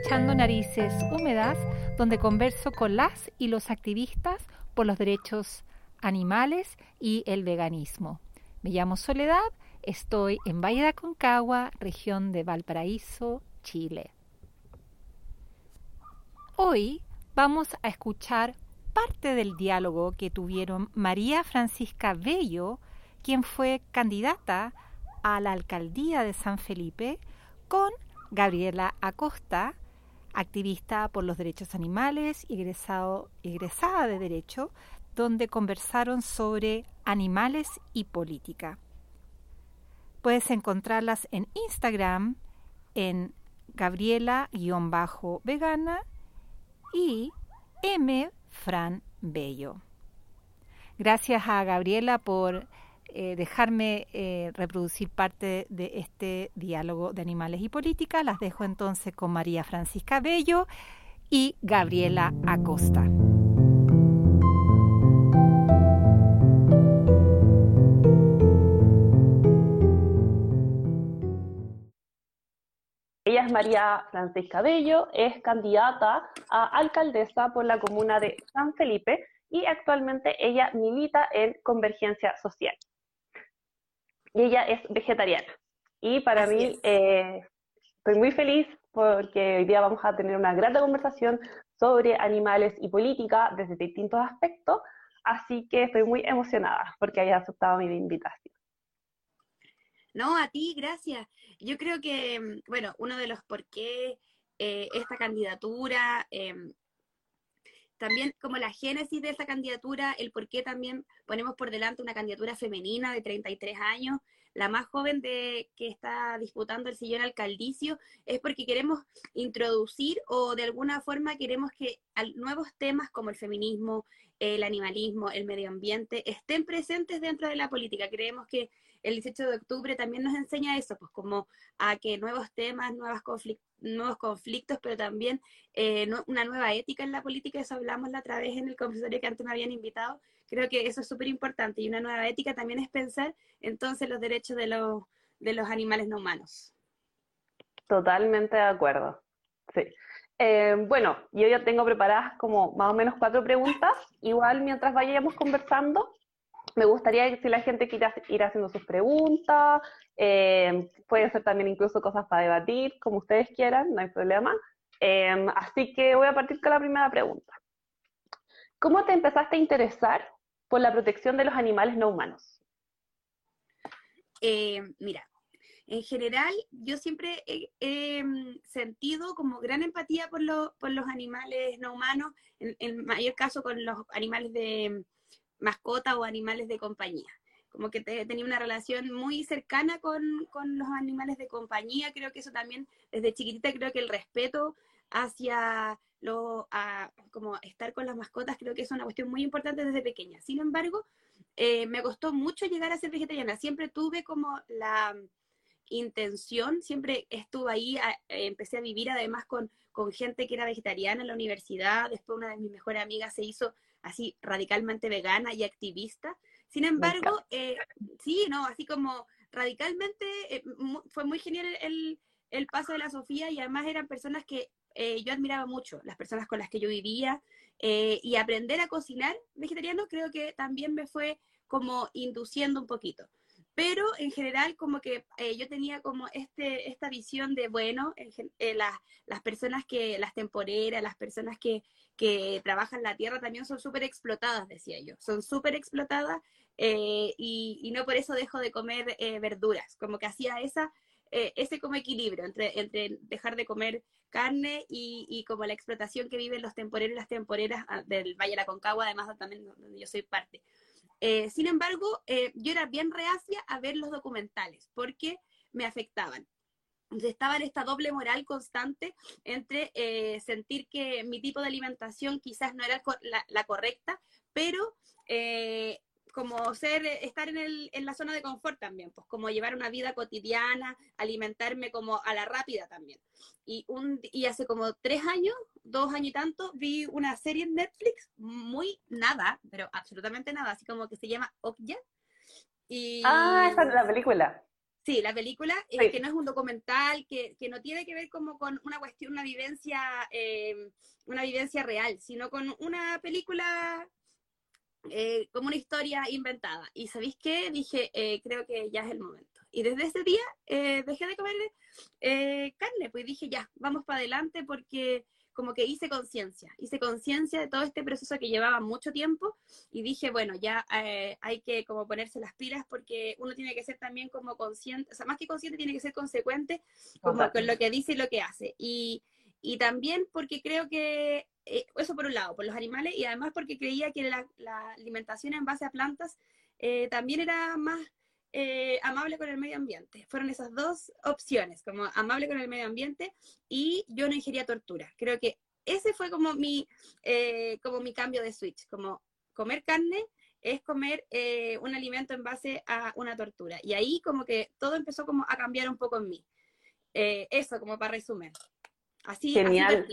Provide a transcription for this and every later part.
Escuchando Narices Húmedas, donde converso con las y los activistas por los derechos animales y el veganismo. Me llamo Soledad, estoy en Valle de Aconcagua, región de Valparaíso, Chile. Hoy vamos a escuchar parte del diálogo que tuvieron María Francisca Bello, quien fue candidata a la alcaldía de San Felipe, con Gabriela Acosta, activista por los derechos animales y egresada de Derecho, donde conversaron sobre animales y política. Puedes encontrarlas en Instagram en Gabriela-vegana y M. Fran Bello. Gracias a Gabriela por eh, dejarme eh, reproducir parte de este diálogo de animales y política. Las dejo entonces con María Francisca Bello y Gabriela Acosta. Ella es María Francisca Bello, es candidata a alcaldesa por la comuna de San Felipe y actualmente ella milita en Convergencia Social y ella es vegetariana. Y para mí, eh, estoy muy feliz porque hoy día vamos a tener una gran conversación sobre animales y política desde distintos aspectos, así que estoy muy emocionada porque hayas aceptado mi invitación. No, a ti, gracias. Yo creo que, mm, bueno, uno de los por qué eh, esta candidatura, em, también como la génesis de esta candidatura, el por qué también ponemos por delante una candidatura femenina de 33 años, la más joven de que está disputando el sillón alcaldicio, es porque queremos introducir o de alguna forma queremos que nuevos temas como el feminismo, el animalismo, el medio ambiente estén presentes dentro de la política. Creemos que el 18 de octubre también nos enseña eso, pues como a que nuevos temas, nuevos conflictos, pero también eh, una nueva ética en la política, eso hablamos la otra vez en el conversario que antes me habían invitado, creo que eso es súper importante y una nueva ética también es pensar entonces los derechos de los, de los animales no humanos. Totalmente de acuerdo, sí. Eh, bueno, yo ya tengo preparadas como más o menos cuatro preguntas. Igual mientras vayamos conversando, me gustaría que si la gente quiera ir haciendo sus preguntas, eh, pueden ser también incluso cosas para debatir, como ustedes quieran, no hay problema. Eh, así que voy a partir con la primera pregunta. ¿Cómo te empezaste a interesar por la protección de los animales no humanos? Eh, mira, en general yo siempre he, sentido como gran empatía por, por los animales no humanos, en mayor caso con los animales de mascotas o animales de compañía. Como que tenía una relación muy cercana con, los animales de compañía. Creo que eso también, desde chiquitita, creo que el respeto hacia lo, como estar con las mascotas, creo que es una cuestión muy importante desde pequeña. Sin embargo, eh, me costó mucho llegar a ser vegetariana. Siempre tuve como la intención, siempre estuve ahí, empecé a vivir además con, con gente que era vegetariana en la universidad. Después una de mis mejores amigas se hizo así radicalmente vegana y activista. Sin embargo, eh, sí, no, así como radicalmente, eh, fue muy genial el, paso de la Sofía y además eran personas que eh, yo admiraba mucho, las personas con las que yo vivía, y aprender a cocinar vegetariano creo que también me fue como induciendo un poquito. Pero en general como que yo tenía como este, esta visión de, bueno, las, las personas que, las temporeras, las personas que, que trabajan la tierra también son súper explotadas, decía yo, son súper explotadas eh, y, no por eso dejo de comer eh, verduras, como que hacía esa, eh, ese como equilibrio entre, entre dejar de comer carne y, como la explotación que viven los temporeros y las temporeras ah, del Valle de la Concagua, además también donde yo soy parte. Sin embargo, yo era bien reacia a ver los documentales porque me afectaban. Estaba en esta doble moral constante entre eh, sentir que mi tipo de alimentación quizás no era la, correcta, pero eh, como ser, estar en, el, en, la zona de confort también, pues como llevar una vida cotidiana, alimentarme como a la rápida también. Y, un, y hace como tres años, dos años y tanto, vi una serie en Netflix, muy nada, pero absolutamente nada, así como que se llama Okja. Y... Ah, esa es la película. Sí, la película, eh, que no es un documental, que, que, no tiene que ver como con una cuestión, una vivencia, eh, una vivencia real, sino con una película eh, como una historia inventada. Y ¿sabéis qué? Dije, creo que ya es el momento. Y desde ese día dejé de comer carne, pues dije, ya, vamos para adelante porque como que hice conciencia, hice conciencia de todo este proceso que llevaba mucho tiempo y dije, bueno, ya eh, hay que como ponerse las pilas porque uno tiene que ser también como consciente, o sea, más que consciente, tiene que ser consecuente como con lo que dice y lo que hace. Y, y también porque creo que, eh, eso por un lado, por los animales y además porque creía que la, la alimentación en base a plantas eh, también era más eh, amable con el medio ambiente. Fueron esas dos opciones, como amable con el medio ambiente y yo no ingería tortura. Creo que ese fue como mi, como mi cambio de switch, como comer carne es comer un alimento en base a una tortura. Y ahí como que todo empezó como a cambiar un poco en mí. eso como para resumir. Así, Genial.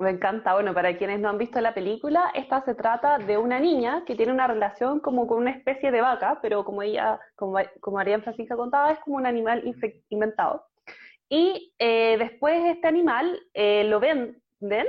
Me encanta. Bueno, para quienes no han visto la película, esta se trata de una niña que tiene una relación como con una especie de vaca, pero como ella, como, como María Francisca contaba, es como un animal inventado. Y eh, después este animal eh, lo venden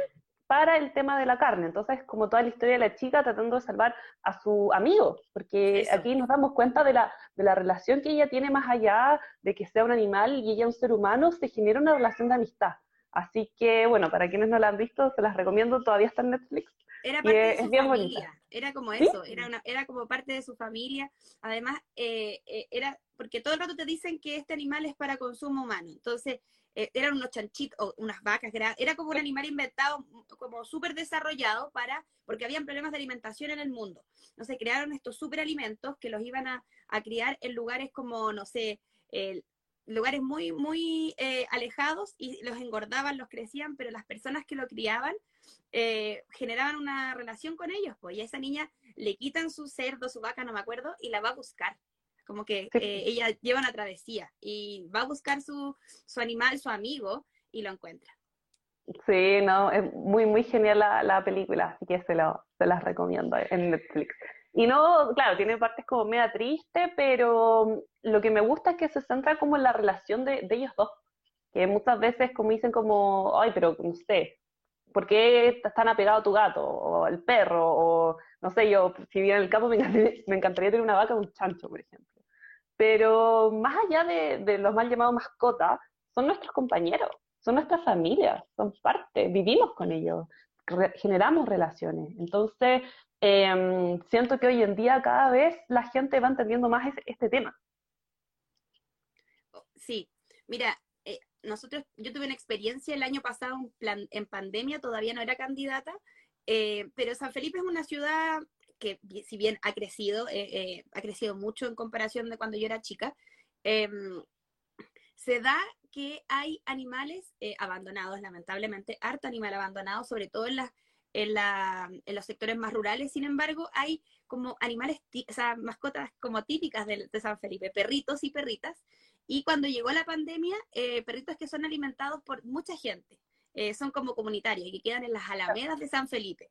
para el tema de la carne. Entonces, como toda la historia de la chica tratando de salvar a su amigo, porque aquí nos damos cuenta de la, de la relación que ella tiene más allá de que sea un animal y ella un ser humano, se genera una relación de amistad. Así que, bueno, para quienes no la han visto, se las recomiendo, todavía está en Netflix. Era parte de su familia, era como eso, era, una, era como parte de su familia. Además, eh, eh, era, porque todo el rato te dicen que este animal es para consumo humano. Entonces, eh, eran unos chanchitos, o unas vacas, era, era como un animal inventado, como súper desarrollado para, porque habían problemas de alimentación en el mundo. Entonces, crearon estos superalimentos que los iban a, a criar en lugares como, no sé, el, lugares muy, muy eh, alejados y los engordaban, los crecían, pero las personas que lo criaban eh, generaban una relación con ellos, pues, y a esa niña le quitan su cerdo, su vaca, no me acuerdo, y la va a buscar. Como que eh, ella lleva una travesía y va a buscar su, su animal, su amigo, y lo encuentra. Sí, no, es muy, muy genial la, la película, así que se, lo, se las recomiendo en Netflix. Y no, claro, tiene partes como media triste, pero lo que me gusta es que se centra como en la relación de, ellos dos, que muchas veces como dicen como, ay, pero no sé, ¿por qué están apegados a tu gato o al perro? O no sé, yo, si viene en el campo me encantaría, tener una vaca o un chancho, por ejemplo. Pero más allá de, de los mal llamados mascotas, son nuestros compañeros, son nuestras familias, son parte, vivimos con ellos, generamos relaciones. Entonces, Em, siento que hoy en día cada vez la gente va entendiendo más este tema. Sí, mira, eh, nosotros, yo tuve una experiencia el año pasado en, plan, en pandemia, todavía no era candidata, eh, pero San Felipe es una ciudad que si bien ha crecido, eh, ha crecido mucho en comparación de cuando yo era chica, em, se da que hay animales abandonados, lamentablemente, harto animal abandonado, sobre todo en las en, la, en los sectores más rurales, sin embargo, hay como animales, o sea, mascotas como típicas de, San Felipe, perritos y perritas. Y cuando llegó la pandemia, eh, perritos que son alimentados por mucha gente. Eh, son como comunitarios que quedan en las alamedas de San Felipe.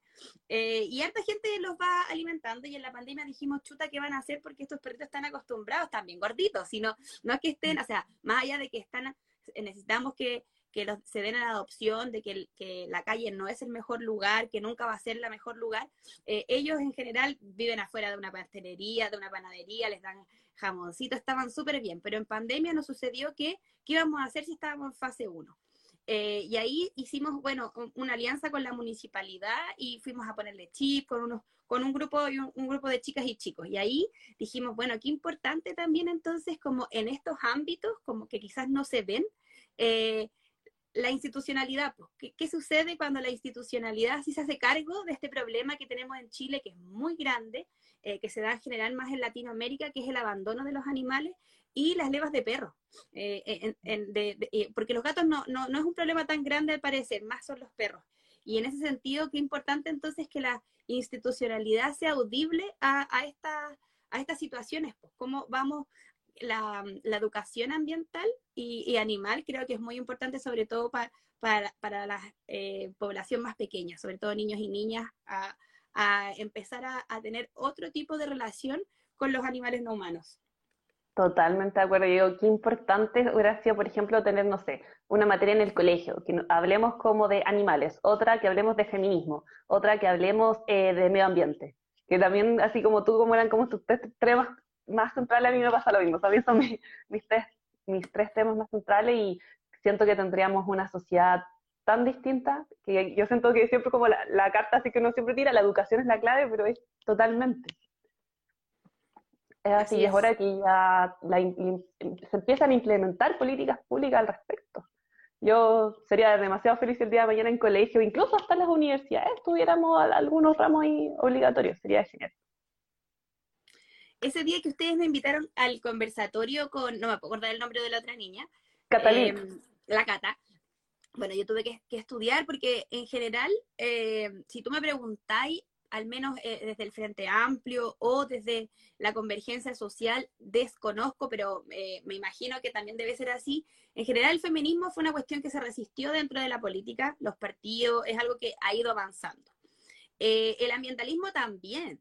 Eh, y harta gente los va alimentando y en la pandemia dijimos, chuta, ¿qué van a hacer? Porque estos perritos están acostumbrados también gorditos, sino no es que estén, o sea, más allá de que están, necesitamos que que los, se den a la adopción, de que, que, la calle no es el mejor lugar, que nunca va a ser el mejor lugar. Eh, ellos en general viven afuera de una pastelería, de una panadería, les dan jamoncito, estaban súper bien, pero en pandemia nos sucedió que, ¿qué íbamos a hacer si estábamos en fase 1? Eh, y ahí hicimos, bueno, una alianza con la municipalidad y fuimos a ponerle chip con unos con un grupo y un, grupo de chicas y chicos. Y ahí dijimos, bueno, qué importante también entonces como en estos ámbitos, como que quizás no se ven, eh, la institucionalidad, pues, ¿qué, sucede cuando la institucionalidad sí se hace cargo de este problema que tenemos en Chile, que es muy grande, eh, que se da en general más en Latinoamérica, que es el abandono de los animales y las levas de perros? Eh, eh, porque los gatos no, no, no, es un problema tan grande al parecer, más son los perros. Y en ese sentido, qué importante entonces que la institucionalidad sea audible a, a, a estas situaciones, pues, cómo vamos la, educación ambiental y, animal creo que es muy importante, sobre todo para, la eh, población más pequeña, sobre todo niños y niñas, a, empezar a, tener otro tipo de relación con los animales no humanos. Totalmente de acuerdo. Digo, qué importante hubiera sido, por ejemplo, tener, no sé, una materia en el colegio, que hablemos como de animales, otra que hablemos de feminismo, otra que hablemos eh, de medio ambiente. Que también, así como tú, como eran como tus tres temas más centrales, a mí me pasa lo mismo. También son mis, mis, tres, mis tres temas más centrales y siento que tendríamos una sociedad tan distinta que yo siento que siempre como la, la carta así que uno siempre tira, la educación es la clave, pero es totalmente. Es así, es. hora que ya se empiezan a implementar políticas públicas al respecto. Yo sería demasiado feliz si el día de mañana en colegio, incluso hasta en las universidades, tuviéramos algunos ramos ahí obligatorios, sería genial. Ese día que ustedes me invitaron al conversatorio con, no me puedo acordar el nombre de la otra niña, Catalina. Em, la Cata. Bueno, yo tuve que, estudiar porque en general, em, si tú me preguntáis, al menos eh, desde el Frente Amplio o desde la convergencia social, desconozco, pero eh, me imagino que también debe ser así. En general, el feminismo fue una cuestión que se resistió dentro de la política, los partidos, es algo que ha ido avanzando. Eh, el ambientalismo también.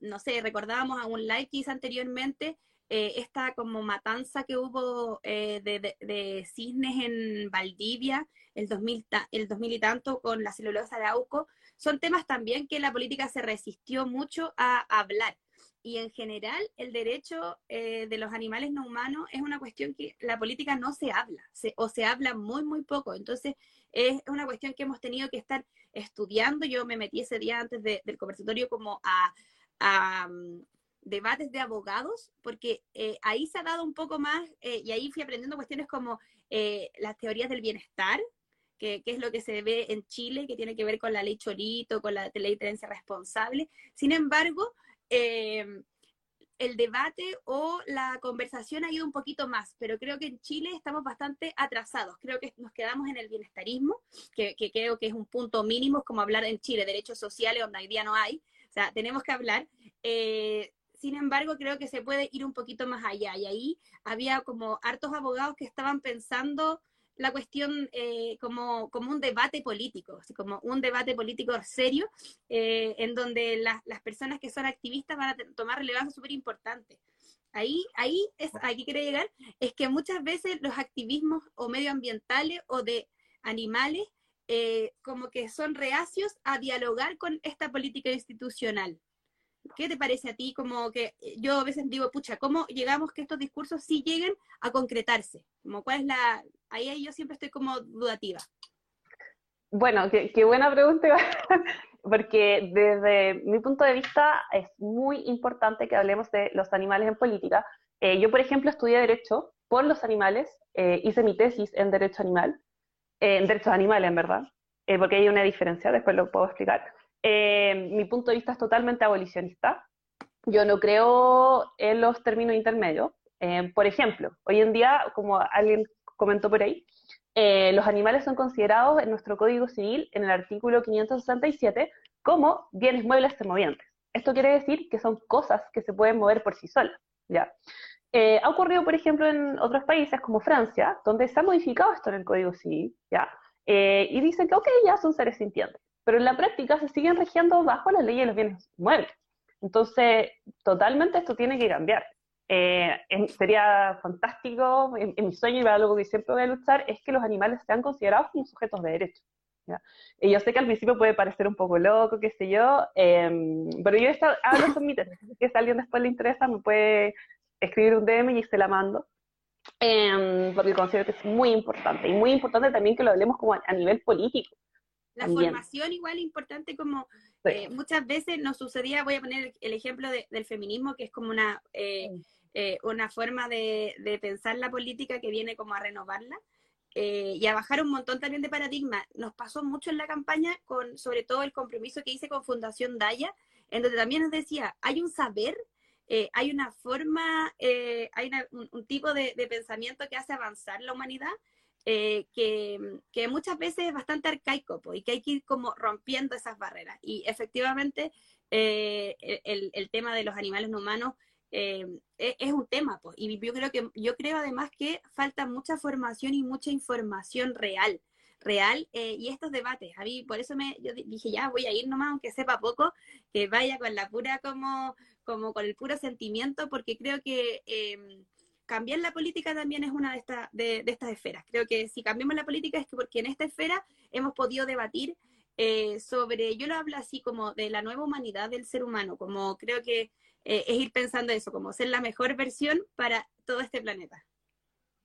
No sé, recordábamos a un live que hice anteriormente, esta como matanza que hubo de, de, cisnes en Valdivia, el 2000, el 2000 y tanto, con la celulosa de Auco, son temas también que la política se resistió mucho a hablar. Y en general, el derecho eh, de los animales no humanos es una cuestión que la política no se habla, o se habla muy, muy poco. Entonces, es una cuestión que hemos tenido que estar estudiando. Yo me metí ese día antes del conversatorio como a, mm, debates de abogados, porque eh, ahí se ha dado un poco más, eh, y ahí fui aprendiendo cuestiones como las teorías del bienestar, que, es lo que se ve en Chile, que tiene que ver con la ley Chorito, con la ley de tenencia responsable. Sin embargo, eh, el debate o la conversación ha ido un poquito más, pero creo que en Chile estamos bastante atrasados. Creo que nos quedamos en el bienestarismo, que, creo que es un punto mínimo, como hablar en Chile, derechos sociales, donde hoy día no hay. O sea, tenemos que hablar. Eh, sin embargo, creo que se puede ir un poquito más allá. Y ahí había como hartos abogados que estaban pensando la cuestión eh, como, como un debate político, así como un debate político serio, eh, en donde las personas que son activistas van a tomar relevancia súper importante. Ahí, ahí es, aquí quiero llegar, es que muchas veces los activismos o medioambientales o de animales eh, como que son reacios a dialogar con esta política institucional. ¿Qué te parece a ti? Como que yo a veces digo, pucha, ¿cómo llegamos que estos discursos sí lleguen a concretarse? Como cuál es la, ahí, yo siempre estoy como dudativa. Bueno, qué, buena pregunta, porque desde mi punto de vista es muy importante que hablemos de los animales en política. Eh, yo, por ejemplo, estudié Derecho por los animales, eh, hice mi tesis en Derecho Animal, eh, en Derechos Animales, en verdad, porque hay una diferencia, después lo puedo explicar. mi punto de vista es totalmente abolicionista. Yo no creo en los términos intermedios. por ejemplo, hoy en día, como alguien comentó por ahí, eh, los animales son considerados en nuestro Código Civil, en el artículo 567, como bienes muebles termovientes. Esto quiere decir que son cosas que se pueden mover por sí solas. ¿ya? Eh, ha ocurrido, por ejemplo, en otros países como Francia, donde se ha modificado esto en el Código Civil, ¿ya? Eh, y dicen que, ok, ya son seres sintientes, pero en la práctica se siguen regiendo bajo la ley de los bienes muebles. Entonces, totalmente esto tiene que cambiar. Eh, sería fantástico, en, mi sueño y algo que siempre voy a luchar, es que los animales sean considerados como sujetos de derecho. Y yo sé que al principio puede parecer un poco loco, qué sé yo, em, pero yo hablo con mi que si a alguien después le interesa me puede escribir un DM y se la mando, em, porque considero que es muy importante, y muy importante también que lo hablemos como a, nivel político. La formación igual importante como eh, muchas veces nos sucedía, voy a poner el ejemplo del feminismo, que es como una... Eh, eh, una forma de, pensar la política que viene como a renovarla eh, y a bajar un montón también de paradigmas. Nos pasó mucho en la campaña con sobre todo el compromiso que hice con Fundación Daya, en donde también nos decía, hay un saber, eh, hay una forma, hay un, tipo de, pensamiento que hace avanzar la humanidad. que, muchas veces es bastante arcaico y que hay que ir como rompiendo esas barreras. Y efectivamente el, el, tema de los animales no humanos eh, e, es un tema, pues, y yo creo que yo creo además que falta mucha formación y mucha información real, real, eh, y estos debates, a mí por eso me yo dije ya voy a ir nomás aunque sepa poco, que vaya con la pura como como con el puro sentimiento, porque creo que em, cambiar la política también es una de, estas de, estas esferas. Creo que si cambiamos la política es que porque en esta esfera hemos podido debatir eh, sobre, yo lo hablo así como de la nueva humanidad del ser humano, como creo que eh, es ir pensando eso, como ser la mejor versión para todo este planeta.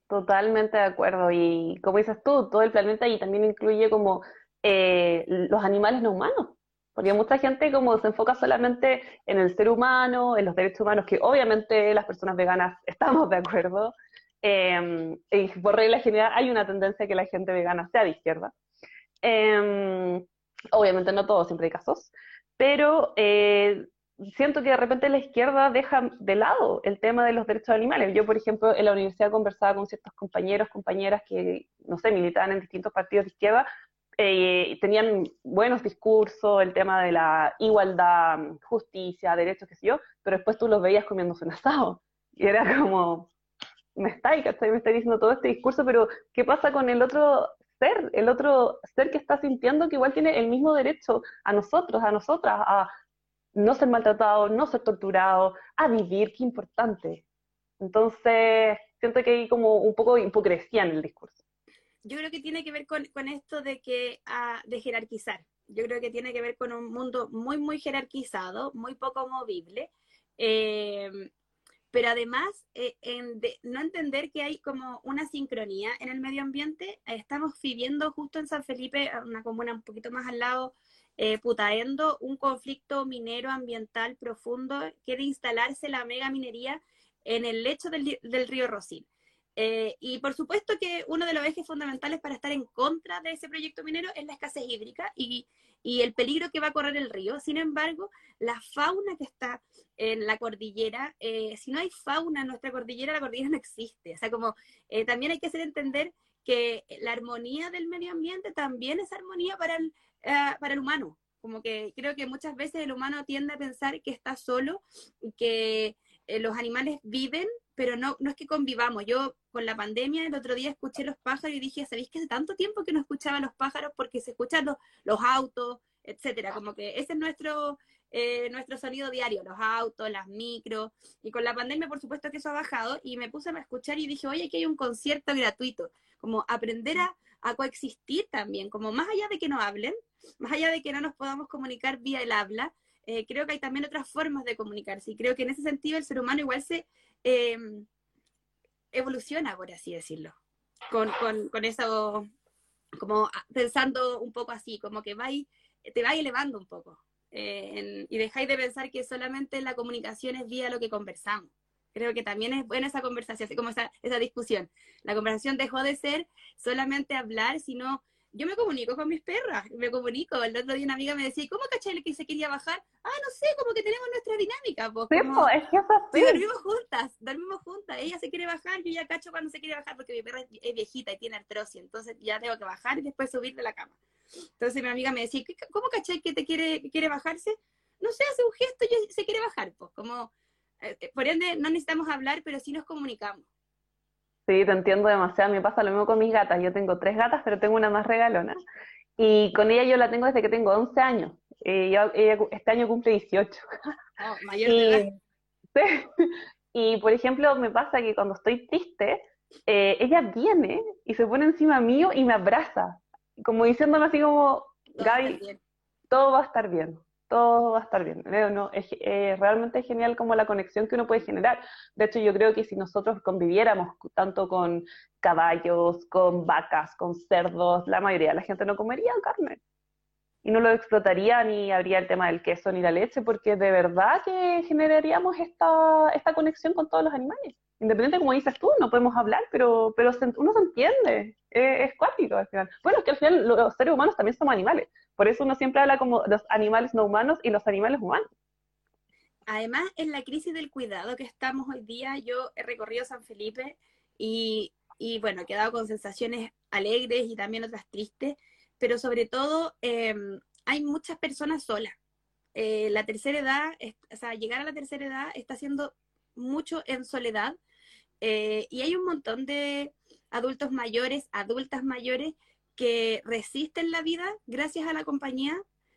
Totalmente de acuerdo. Y como dices tú, todo el planeta y también incluye como eh, los animales no humanos. Porque mucha gente como se enfoca solamente en el ser humano, en los derechos humanos, que obviamente las personas veganas estamos de acuerdo. Eh, y por regla general hay una tendencia que la gente vegana sea de izquierda. Em, obviamente no todos, siempre hay casos. Pero eh, siento que de repente la izquierda deja de lado el tema de los derechos animales. Yo, por ejemplo, en la universidad conversaba con ciertos compañeros, compañeras que, no sé, militaban en distintos partidos de izquierda, eh, tenían buenos discursos, el tema de la igualdad, justicia, derechos, qué sé yo, pero después tú los veías comiéndose un asado. Y era como, me estáis, Me está diciendo todo este discurso, pero ¿qué pasa con el otro ser? El otro ser que está sintiendo que igual tiene el mismo derecho a nosotros, a nosotras, a no ser maltratado, no ser torturado, a vivir, qué importante. Entonces, siento que hay como un poco de hipocresía en el discurso yo creo que tiene que ver con, esto de que ah, de jerarquizar. Yo creo que tiene que ver con un mundo muy, muy jerarquizado, muy poco movible. Em, pero además, eh, no entender que hay como una sincronía en el medio ambiente. estamos viviendo justo en San Felipe, una comuna un poquito más al lado, eh, Putaendo, un conflicto minero ambiental profundo. Quiere instalarse la mega minería en el lecho del, río Rosín. Eh, y por supuesto que uno de los ejes fundamentales para estar en contra de ese proyecto minero es la escasez hídrica y, y, el peligro que va a correr el río. Sin embargo, la fauna que está en la cordillera, eh, si no hay fauna en nuestra cordillera, la cordillera no existe. O sea, como eh, también hay que hacer entender que la armonía del medio ambiente también es armonía para el, para el humano. Como que creo que muchas veces el humano tiende a pensar que está solo y que los animales viven pero no, no es que convivamos. Yo con la pandemia el otro día escuché los pájaros y dije, ¿sabéis que hace tanto tiempo que no escuchaba los pájaros porque se escuchan los, los autos, etcétera? Como que ese es nuestro, eh, nuestro sonido diario, los autos, las micros. Y con la pandemia, por supuesto que eso ha bajado y me puse a escuchar y dije, oye, aquí hay un concierto gratuito. Como aprender a, a coexistir también, como más allá de que no hablen, más allá de que no nos podamos comunicar vía el habla, eh, creo que hay también otras formas de comunicarse. Y creo que en ese sentido el ser humano igual se Em, evoluciona, por así decirlo, con, con, eso, como pensando un poco así, como que vais, te vais elevando un poco. Eh, y dejáis de pensar que solamente la comunicación es vía lo que conversamos. Creo que también es buena esa conversación, así como esa, esa discusión. La conversación dejó de ser solamente hablar, sino yo me comunico con mis perras, me comunico. El otro día una amiga me decía, ¿cómo caché que se quería bajar? Ah, no sé, como que tenemos nuestra dinámica. Pues, es que es dormimos juntas, dormimos juntas. Ella se quiere bajar, yo ya cacho cuando se quiere bajar porque mi perra es viejita y tiene artrosis, entonces ya tengo que bajar y después subir de la cama. Entonces mi amiga me decía, ¿cómo caché que te quiere, quiere bajarse? No sé, hace un gesto y se quiere bajar, pues como, por ende no necesitamos hablar, pero sí nos comunicamos. Sí, te entiendo demasiado. Me pasa lo mismo con mis gatas. Yo tengo tres gatas, pero tengo una más regalona. Y con ella yo la tengo desde que tengo 11 años. Eh, ella este año cumple 18. mayor y, y, por ejemplo, me pasa que cuando estoy triste, eh, ella viene y se pone encima mío y me abraza. Como diciéndome así como, Gaby, todo va a estar bien todo va a estar bien. No, es, eh, realmente es genial como la conexión que uno puede generar. De hecho, yo creo que si nosotros conviviéramos tanto con caballos, con vacas, con cerdos, la mayoría de la gente no comería carne. Y no lo explotaría ni habría el tema del queso ni la leche, porque de verdad que generaríamos esta, esta conexión con todos los animales. Independiente, como dices tú, no podemos hablar, pero, pero uno se entiende. Es, es cuático al final. Bueno, es que al final los seres humanos también somos animales. Por eso uno siempre habla como los animales no humanos y los animales humanos. Además, en la crisis del cuidado que estamos hoy día, yo he recorrido San Felipe y, bueno, he quedado con sensaciones alegres y también otras tristes, pero sobre todo em, hay muchas personas solas. Eh, la tercera edad, o sea, llegar a la tercera edad está haciendo mucho en soledad eh, y hay un montón de adultos mayores, adultas mayores que resisten la vida gracias a la compañía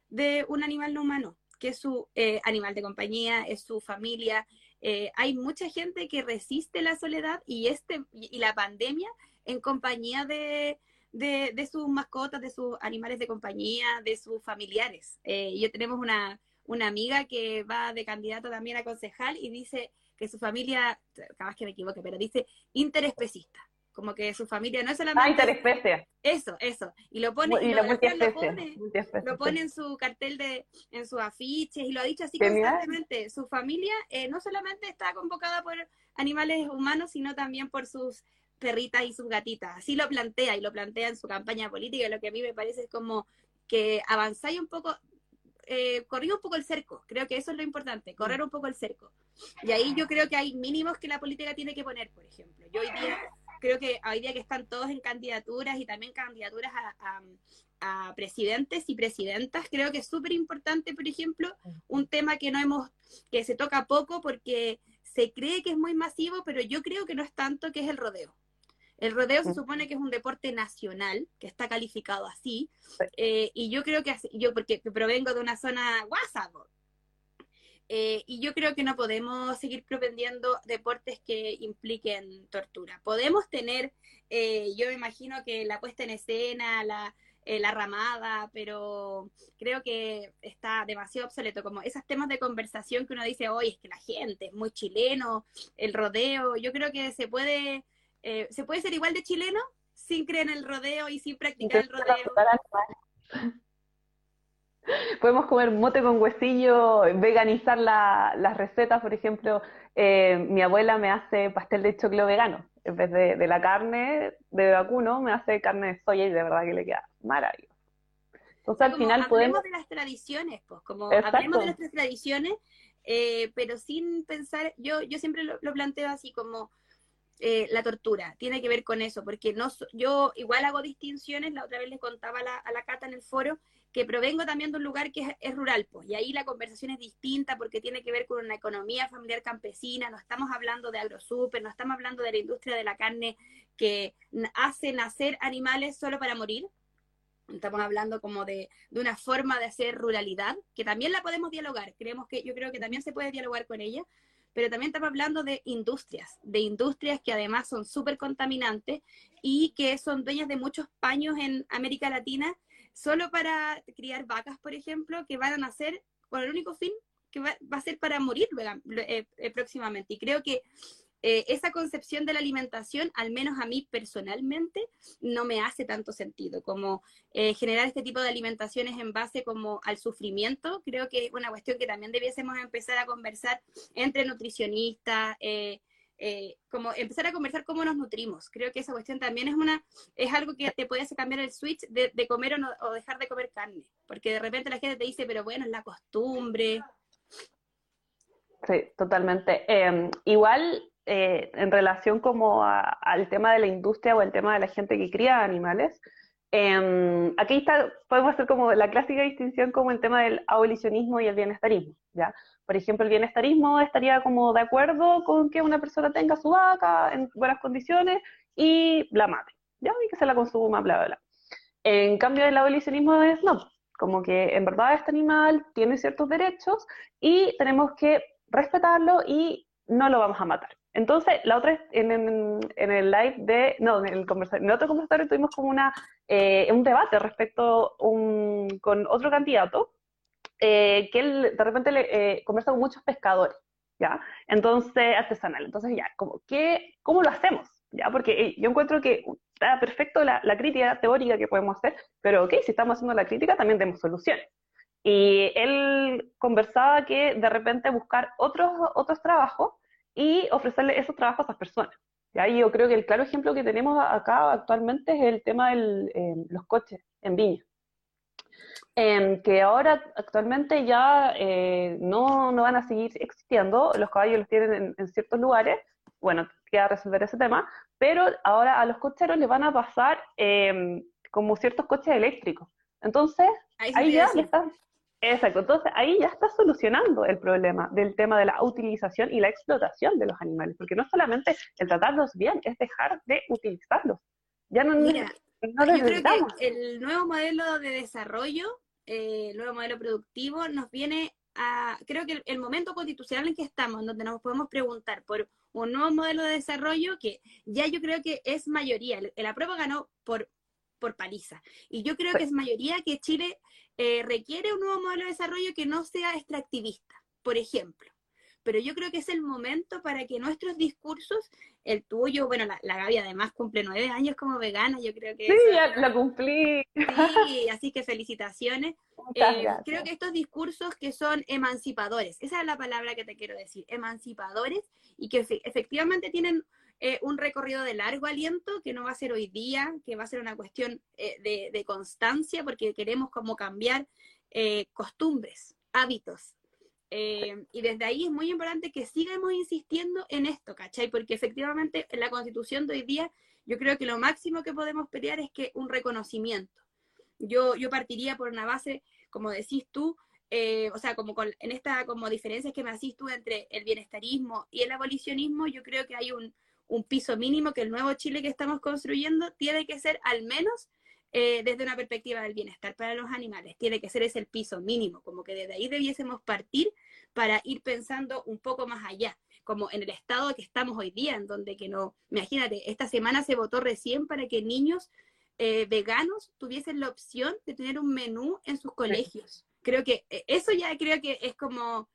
de un animal no humano. que es su eh, animal de compañía, es su familia. Eh, hay mucha gente que resiste la soledad y, este, y la pandemia en compañía de, de, sus mascotas, de sus animales de compañía, de sus familiares. Eh, yo tenemos una, una amiga que va de candidato también a concejal y dice que su familia, capaz que me equivoque, pero dice interespecista. Como que su familia no es solamente. Ah, interespecie. Eso, eso. Y lo pone, y, lo, pone, en su cartel de, en sus afiches, y lo ha dicho así constantemente. Su familia eh, no solamente está convocada por animales humanos, sino también por sus perritas y sus gatitas. Así lo plantea y lo plantea en su campaña política. lo que a mí me parece es como que avanzáis un poco, eh, corrí un poco el cerco. Creo que eso es lo importante, correr un poco el cerco. Y ahí yo creo que hay mínimos que la política tiene que poner, por ejemplo. Yo hoy día creo que hoy día que están todos en candidaturas y también candidaturas a, a presidentes y presidentas, creo que es súper importante, por ejemplo, un tema que no hemos, que se toca poco porque se cree que es muy masivo, pero yo creo que no es tanto, que es el rodeo. El rodeo se supone que es un deporte nacional, que está calificado así, eh, y yo creo que, yo porque provengo de una zona WhatsApp, eh, y yo creo que no podemos seguir propendiendo deportes que impliquen tortura. Podemos tener, eh, yo me imagino que la puesta en escena, la, la ramada, pero creo que está demasiado obsoleto, como esos temas de conversación que uno dice, hoy es que la gente es muy chileno, el rodeo, yo creo que se puede eh, ¿se puede ser igual de chileno sin creer en el rodeo y sin practicar el rodeo? Podemos comer mote con huesillo, veganizar las recetas, por ejemplo, eh, mi abuela me hace pastel de choclo vegano, en vez de, la carne de vacuno, me hace carne de soya y de verdad que le queda maravilloso. Entonces al final podemos... de las tradiciones, pues, como hablemos de nuestras tradiciones, eh, pero sin pensar, yo, yo siempre lo planteo así como eh, la tortura, tiene que ver con eso, porque no yo igual hago distinciones, la otra vez les contaba a la, Cata en el foro, que provengo también de un lugar que es, rural, pues, y ahí la conversación es distinta porque tiene que ver con una economía familiar campesina, no estamos hablando de agrosuper, no estamos hablando de la industria de la carne que hace nacer animales solo para morir, estamos hablando como de, de, una forma de hacer ruralidad, que también la podemos dialogar, creemos que yo creo que también se puede dialogar con ella, pero también estamos hablando de industrias, de industrias que además son súper contaminantes y que son dueñas de muchos paños en América Latina solo para criar vacas, por ejemplo, que van a nacer con el único fin que va, a ser para morir eh, eh, próximamente. Y creo que eh, esa concepción de la alimentación, al menos a mí personalmente, no me hace tanto sentido. Como eh, generar este tipo de alimentaciones en base como al sufrimiento, creo que es una cuestión que también debiésemos empezar a conversar entre nutricionistas, eh, como empezar a conversar cómo nos nutrimos. Creo que esa cuestión también es una, es algo que te puede hacer cambiar el switch de, comer o, no, o dejar de comer carne, porque de repente la gente te dice, pero bueno, es la costumbre. Sí, totalmente. Em, igual eh, en relación como al tema de la industria o el tema de la gente que cría animales, em, aquí está, podemos hacer como la clásica distinción como el tema del abolicionismo y el bienestarismo, ¿ya? Por ejemplo, el bienestarismo estaría como de acuerdo con que una persona tenga su vaca en buenas condiciones y la mate, ¿ya? Y que se la consuma, bla, bla. En cambio, el abolicionismo es no, como que en verdad este animal tiene ciertos derechos y tenemos que respetarlo y no lo vamos a matar. Entonces, la otra, en, en, el live de, no, en el, conversario, en otro conversatorio tuvimos como una, eh, un debate respecto un, con otro candidato, eh, que él de repente le, eh, conversa con muchos pescadores, ¿ya? Entonces, artesanal. Entonces, ya, como, ¿qué, ¿cómo lo hacemos? ¿Ya? Porque yo encuentro que está perfecto la, la crítica teórica que podemos hacer, pero ok, si estamos haciendo la crítica, también tenemos soluciones. Y él conversaba que de repente buscar otros, otros trabajos y ofrecerle esos trabajos a esas personas. Y yo creo que el claro ejemplo que tenemos acá actualmente es el tema de em, los coches en Viña. Em, que ahora actualmente ya eh, no, no, van a seguir existiendo, los caballos los tienen en, ciertos lugares, bueno, queda resolver ese tema, pero ahora a los cocheros les van a pasar em, como ciertos coches eléctricos. Entonces, ahí, ya, ya está, Exacto, entonces ahí ya está solucionando el problema del tema de la utilización y la explotación de los animales, porque no solamente el tratarlos bien, es dejar de utilizarlos. Ya no, Mira, yo creo que el nuevo modelo de desarrollo, eh, el nuevo modelo productivo, nos viene a, creo que el, momento constitucional en que estamos, donde nos podemos preguntar por un nuevo modelo de desarrollo que ya yo creo que es mayoría. El, la prueba ganó por, por paliza. Y yo creo que es mayoría que Chile eh, requiere un nuevo modelo de desarrollo que no sea extractivista, por ejemplo pero yo creo que es el momento para que nuestros discursos, el tuyo, bueno, la, la Gaby además cumple nueve años como vegana, yo creo que... Sí, ya lo cumplí. Sí, así que felicitaciones. Eh, creo que estos discursos que son emancipadores, esa es la palabra que te quiero decir, emancipadores, y que efectivamente tienen eh, un recorrido de largo aliento, que no va a ser hoy día, que va a ser una cuestión eh, de, constancia, porque queremos como cambiar costumbres, hábitos, eh, y desde ahí es muy importante que sigamos insistiendo en esto, ¿cachai? Porque efectivamente en la constitución de hoy día yo creo que lo máximo que podemos pelear es que un reconocimiento. Yo, yo partiría por una base, como decís tú, eh, o sea, como en esta como diferencias que me hacís tú entre el bienestarismo y el abolicionismo, yo creo que hay un, un piso mínimo que el nuevo Chile que estamos construyendo tiene que ser al menos eh, desde una perspectiva del bienestar para los animales. Tiene que ser ese el piso mínimo, como que desde ahí debiésemos partir para ir pensando un poco más allá, como en el estado que estamos hoy día, en donde que no, imagínate, esta semana se votó recién para que niños eh, veganos tuviesen la opción de tener un menú en sus colegios. Creo que eh, eso ya creo que es como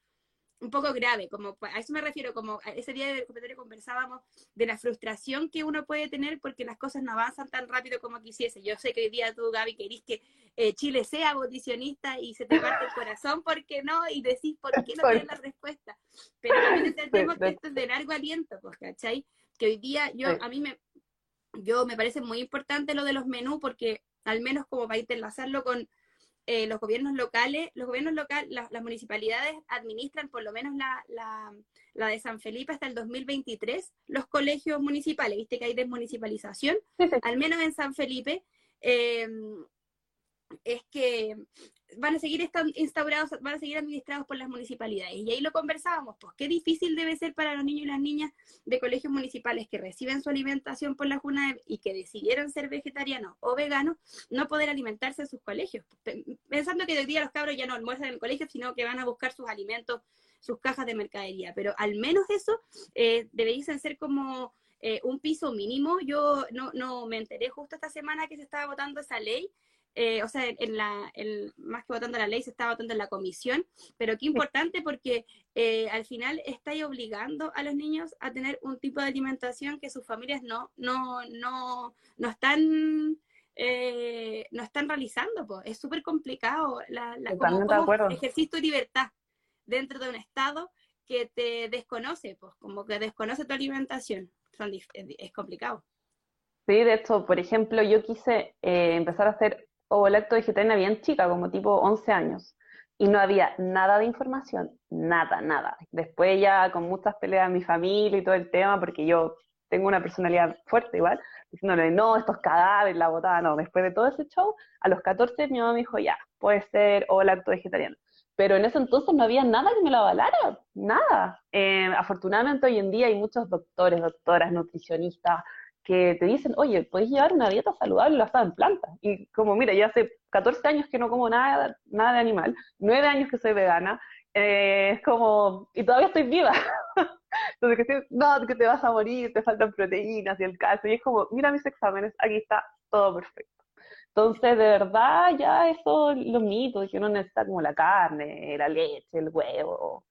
un poco grave, como a eso me refiero, como ese día del comentario conversábamos de la frustración que uno puede tener porque las cosas no avanzan tan rápido como quisiese. Yo sé que hoy día tú, Gaby, querís que eh, Chile sea abolicionista y se te parte el corazón, ¿por qué no? Y decís, ¿por qué no tienes la respuesta? Pero también entendemos que esto es de largo aliento, pues, ¿cachai? Que hoy día yo, a mí me, yo me parece muy importante lo de los menús porque al menos como para interlazarlo con eh, los gobiernos locales, los gobiernos locales, las municipalidades administran por lo menos la, la, la, de San Felipe hasta el 2023, los colegios municipales, viste que hay desmunicipalización, al menos en San Felipe, eh, es que van a seguir instaurados, van a seguir administrados por las municipalidades. Y ahí lo conversábamos, pues qué difícil debe ser para los niños y las niñas de colegios municipales que reciben su alimentación por la JUNAEP y que decidieron ser vegetarianos o veganos, no poder alimentarse en sus colegios. Pensando que hoy día los cabros ya no almuerzan en el colegio, sino que van a buscar sus alimentos, sus cajas de mercadería. Pero al menos eso eh, deberían ser como eh, un piso mínimo. Yo no, no me enteré justo esta semana que se estaba votando esa ley eh, o sea, en la, más que votando la ley, se está votando en la comisión, pero qué importante porque eh, al final estáis obligando a los niños a tener un tipo de alimentación que sus familias no, no, no, no están... Eh, no están realizando, pues es súper complicado la, la ejercer tu libertad dentro de un estado que te desconoce, pues como que desconoce tu alimentación, es complicado. Sí, de hecho, por ejemplo, yo quise empezar a hacer o el acto vegetariana bien chica, como tipo 11 años, y no había nada de información, nada, nada. Después ya con muchas peleas de mi familia y todo el tema, porque yo tengo una personalidad fuerte igual, diciéndole, no, estos cadáveres, la botada, no. Después de todo ese show, a los 14 mi mamá me dijo, ya, puede ser o el acto vegetariano. Pero en ese entonces no había nada que me lo avalara, nada. Eh, afortunadamente hoy en día hay muchos doctores, doctoras, nutricionistas, que te dicen, oye, podéis llevar una dieta saludable basada en plantas. Y como, mira, yo hace 14 años que no como nada, nada de animal, 9 años que soy vegana, eh, es como, y todavía estoy viva. Entonces, que no, que te vas a morir, te faltan proteínas y el calcio. Y es como, mira mis exámenes, aquí está todo perfecto. Entonces, de verdad, ya eso, los mitos, que uno necesita como la carne, la leche, el huevo.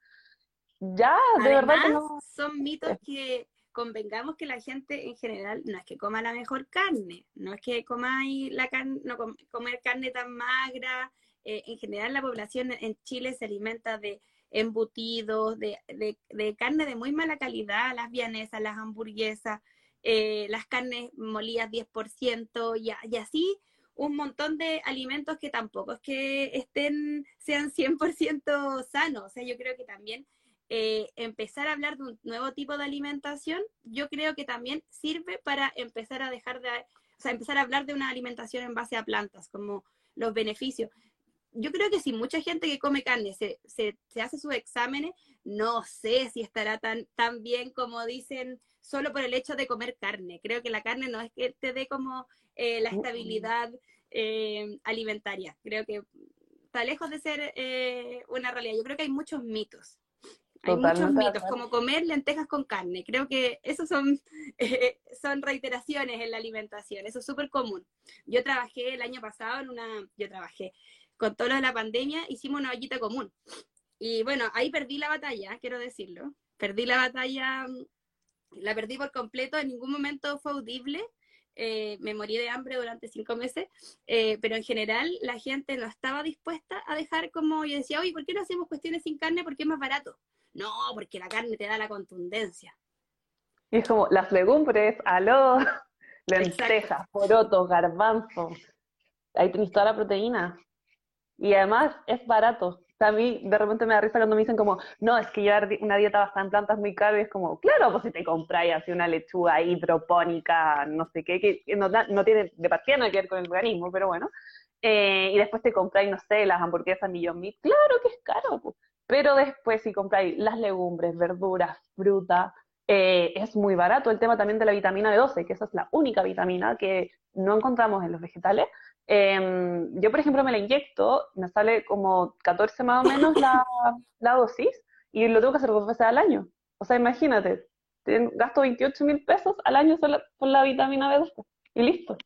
Ya, de verdad que no. Son mitos que convengamos que la gente en general no es que coma la mejor carne, no es que comáis la carne, no comer carne tan magra. Eh, en general la población en Chile se alimenta de embutidos, de, de, carne de muy mala calidad, las vianesas, las hamburguesas, eh, las carnes molidas 10%, y, y así un montón de alimentos que tampoco es que estén, sean 100% sanos. O sea, yo creo que también eh, empezar a hablar de un nuevo tipo de alimentación, yo creo que también sirve para empezar a dejar de, o sea, empezar a hablar de una alimentación en base a plantas, como los beneficios. Yo creo que si mucha gente que come carne se, se, hace sus exámenes, no sé si estará tan, tan bien como dicen solo por el hecho de comer carne. Creo que la carne no es que te dé como eh, la estabilidad eh, alimentaria. Creo que está lejos de ser una realidad. Yo creo que hay muchos mitos. Hay muchos mitos, como comer lentejas con carne. Creo que esos son, eh, son reiteraciones en la alimentación. Eso es súper común. Yo trabajé el año pasado en una, yo trabajé con todo lo de la pandemia, hicimos una ollita común. Y bueno, ahí perdí la batalla, quiero decirlo. Perdí la batalla, la perdí por completo, en ningún momento fue audible. Eh, me morí de hambre durante cinco meses, eh, pero en general la gente no estaba dispuesta a dejar como, yo decía, oye, ¿por qué no hacemos cuestiones sin carne? Porque es más barato. No, porque la carne te da la contundencia. Y es como las legumbres, aló, lentejas, porotos, garbanzos. Ahí tenéis toda la proteína. Y además es barato. a mí de repente me da risa cuando me dicen como, no, es que llevar una dieta basada en plantas es muy caro. Y es como, claro, pues si te compráis así una lechuga hidropónica, no sé qué, que no, no tiene de partida nada que ver con el organismo, pero bueno. Eh, y después te compráis, no sé, las hamburguesas Millón Meat. Claro que es caro, pues. Pero después si compráis las legumbres, verduras, fruta, eh, es muy barato. El tema también de la vitamina B12, que esa es la única vitamina que no encontramos en los vegetales, Em, yo, por ejemplo, me la inyecto, me sale como 14 más o menos la, la dosis y lo tengo que hacer dos veces al año. O sea, imagínate, gasto 28 mil pesos al año solo por la vitamina B12 y listo.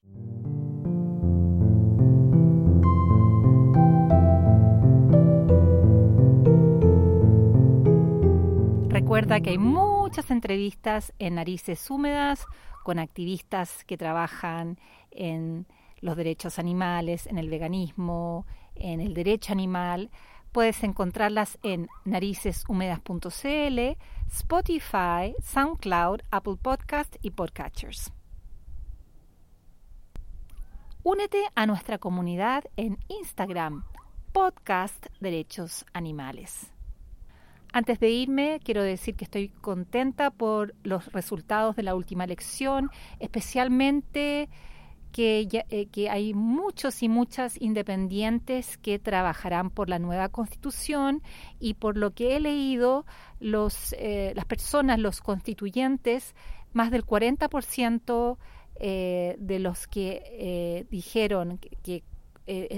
Recuerda que hay muchas entrevistas en Narices Húmedas con activistas que trabajan en los derechos animales, en el veganismo, en el derecho animal. Puedes encontrarlas en nariceshúmedas.cl, Spotify, SoundCloud, Apple Podcast y Podcatchers. Únete a nuestra comunidad en Instagram, Podcast Derechos Animales. Antes de irme, quiero decir que estoy contenta por los resultados de la última elección, especialmente eh, que, hay muchos y muchas independientes que trabajarán por la nueva constitución y por lo que he leído, los, eh, las personas, los constituyentes, más del 40% eh, de los que dijeron que,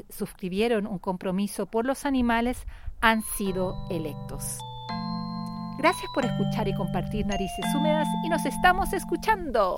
suscribieron un compromiso por los animales han sido electos. Gracias por escuchar y compartir Narices Húmedas y nos estamos escuchando.